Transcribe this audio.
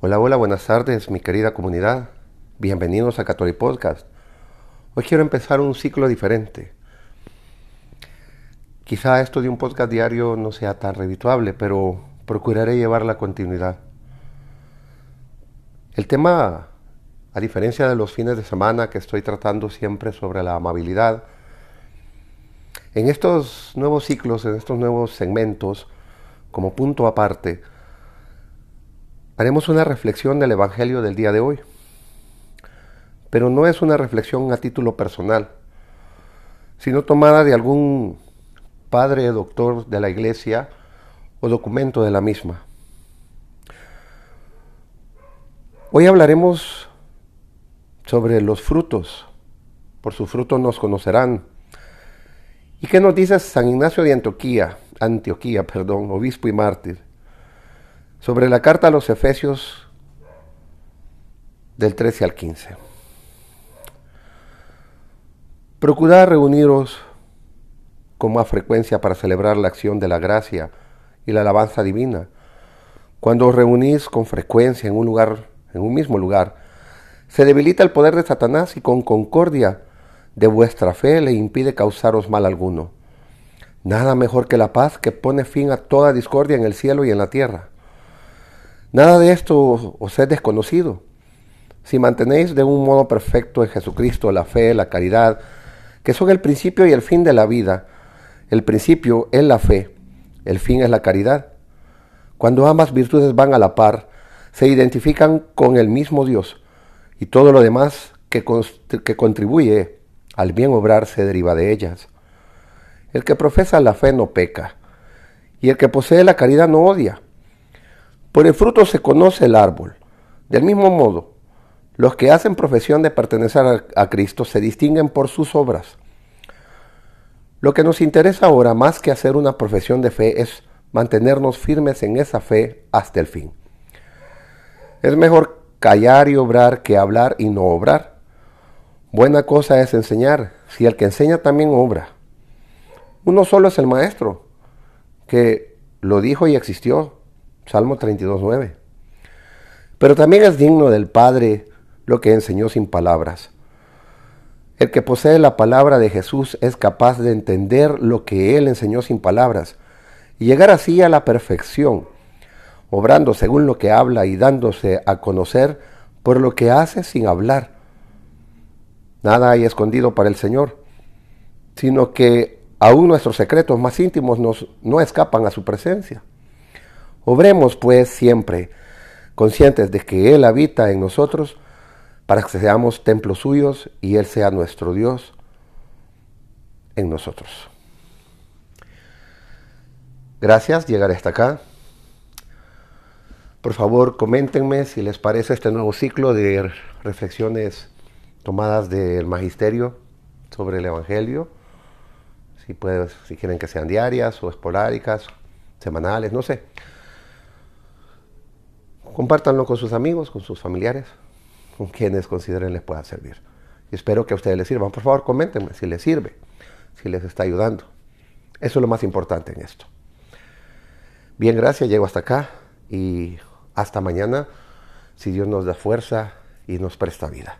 Hola, hola, buenas tardes, mi querida comunidad. Bienvenidos a Catholic Podcast. Hoy quiero empezar un ciclo diferente. Quizá esto de un podcast diario no sea tan redituable, pero procuraré llevar la continuidad. El tema, a diferencia de los fines de semana que estoy tratando siempre sobre la amabilidad, en estos nuevos ciclos, en estos nuevos segmentos, como punto aparte, haremos una reflexión del Evangelio del día de hoy. Pero no es una reflexión a título personal, sino tomada de algún padre doctor de la iglesia o documento de la misma. Hoy hablaremos sobre los frutos. Por sus frutos nos conocerán. ¿Y qué nos dice San Ignacio de Antioquía, Antioquía, perdón, obispo y mártir? Sobre la carta a los Efesios del 13 al 15. Procurad reuniros con más frecuencia para celebrar la acción de la gracia y la alabanza divina. Cuando os reunís con frecuencia en un lugar, en un mismo lugar, se debilita el poder de Satanás y con concordia de vuestra fe le impide causaros mal alguno. Nada mejor que la paz que pone fin a toda discordia en el cielo y en la tierra. Nada de esto os es desconocido. Si mantenéis de un modo perfecto en Jesucristo la fe, la caridad, que son el principio y el fin de la vida, el principio es la fe, el fin es la caridad. Cuando ambas virtudes van a la par, se identifican con el mismo Dios y todo lo demás que, que contribuye al bien obrar se deriva de ellas. El que profesa la fe no peca, y el que posee la caridad no odia. Por el fruto se conoce el árbol. Del mismo modo, los que hacen profesión de pertenecer a, Cristo se distinguen por sus obras. Lo que nos interesa ahora, más que hacer una profesión de fe, es mantenernos firmes en esa fe hasta el fin. Es mejor callar y obrar que hablar y no obrar. Buena cosa es enseñar, si el que enseña también obra. Uno solo es el maestro, que lo dijo y existió, Salmo 32.9. Pero también es digno del Padre lo que enseñó sin palabras. El que posee la palabra de Jesús es capaz de entender lo que Él enseñó sin palabras y llegar así a la perfección, obrando según lo que habla y dándose a conocer por lo que hace sin hablar. Nada hay escondido para el Señor, sino que aún nuestros secretos más íntimos nos, no escapan a su presencia. Obremos pues siempre conscientes de que Él habita en nosotros para que seamos templos suyos y Él sea nuestro Dios en nosotros. Gracias, llegar hasta acá. Por favor, coméntenme si les parece este nuevo ciclo de reflexiones tomadas del magisterio sobre el Evangelio. Si, si quieren que sean diarias o esporádicas, semanales, no sé. Compártanlo con sus amigos, con sus familiares, con quienes consideren les pueda servir. Y espero que a ustedes les sirvan. Por favor, coméntenme si les sirve, si les está ayudando. Eso es lo más importante en esto. Bien, gracias. Llego hasta acá y hasta mañana, si Dios nos da fuerza y nos presta vida.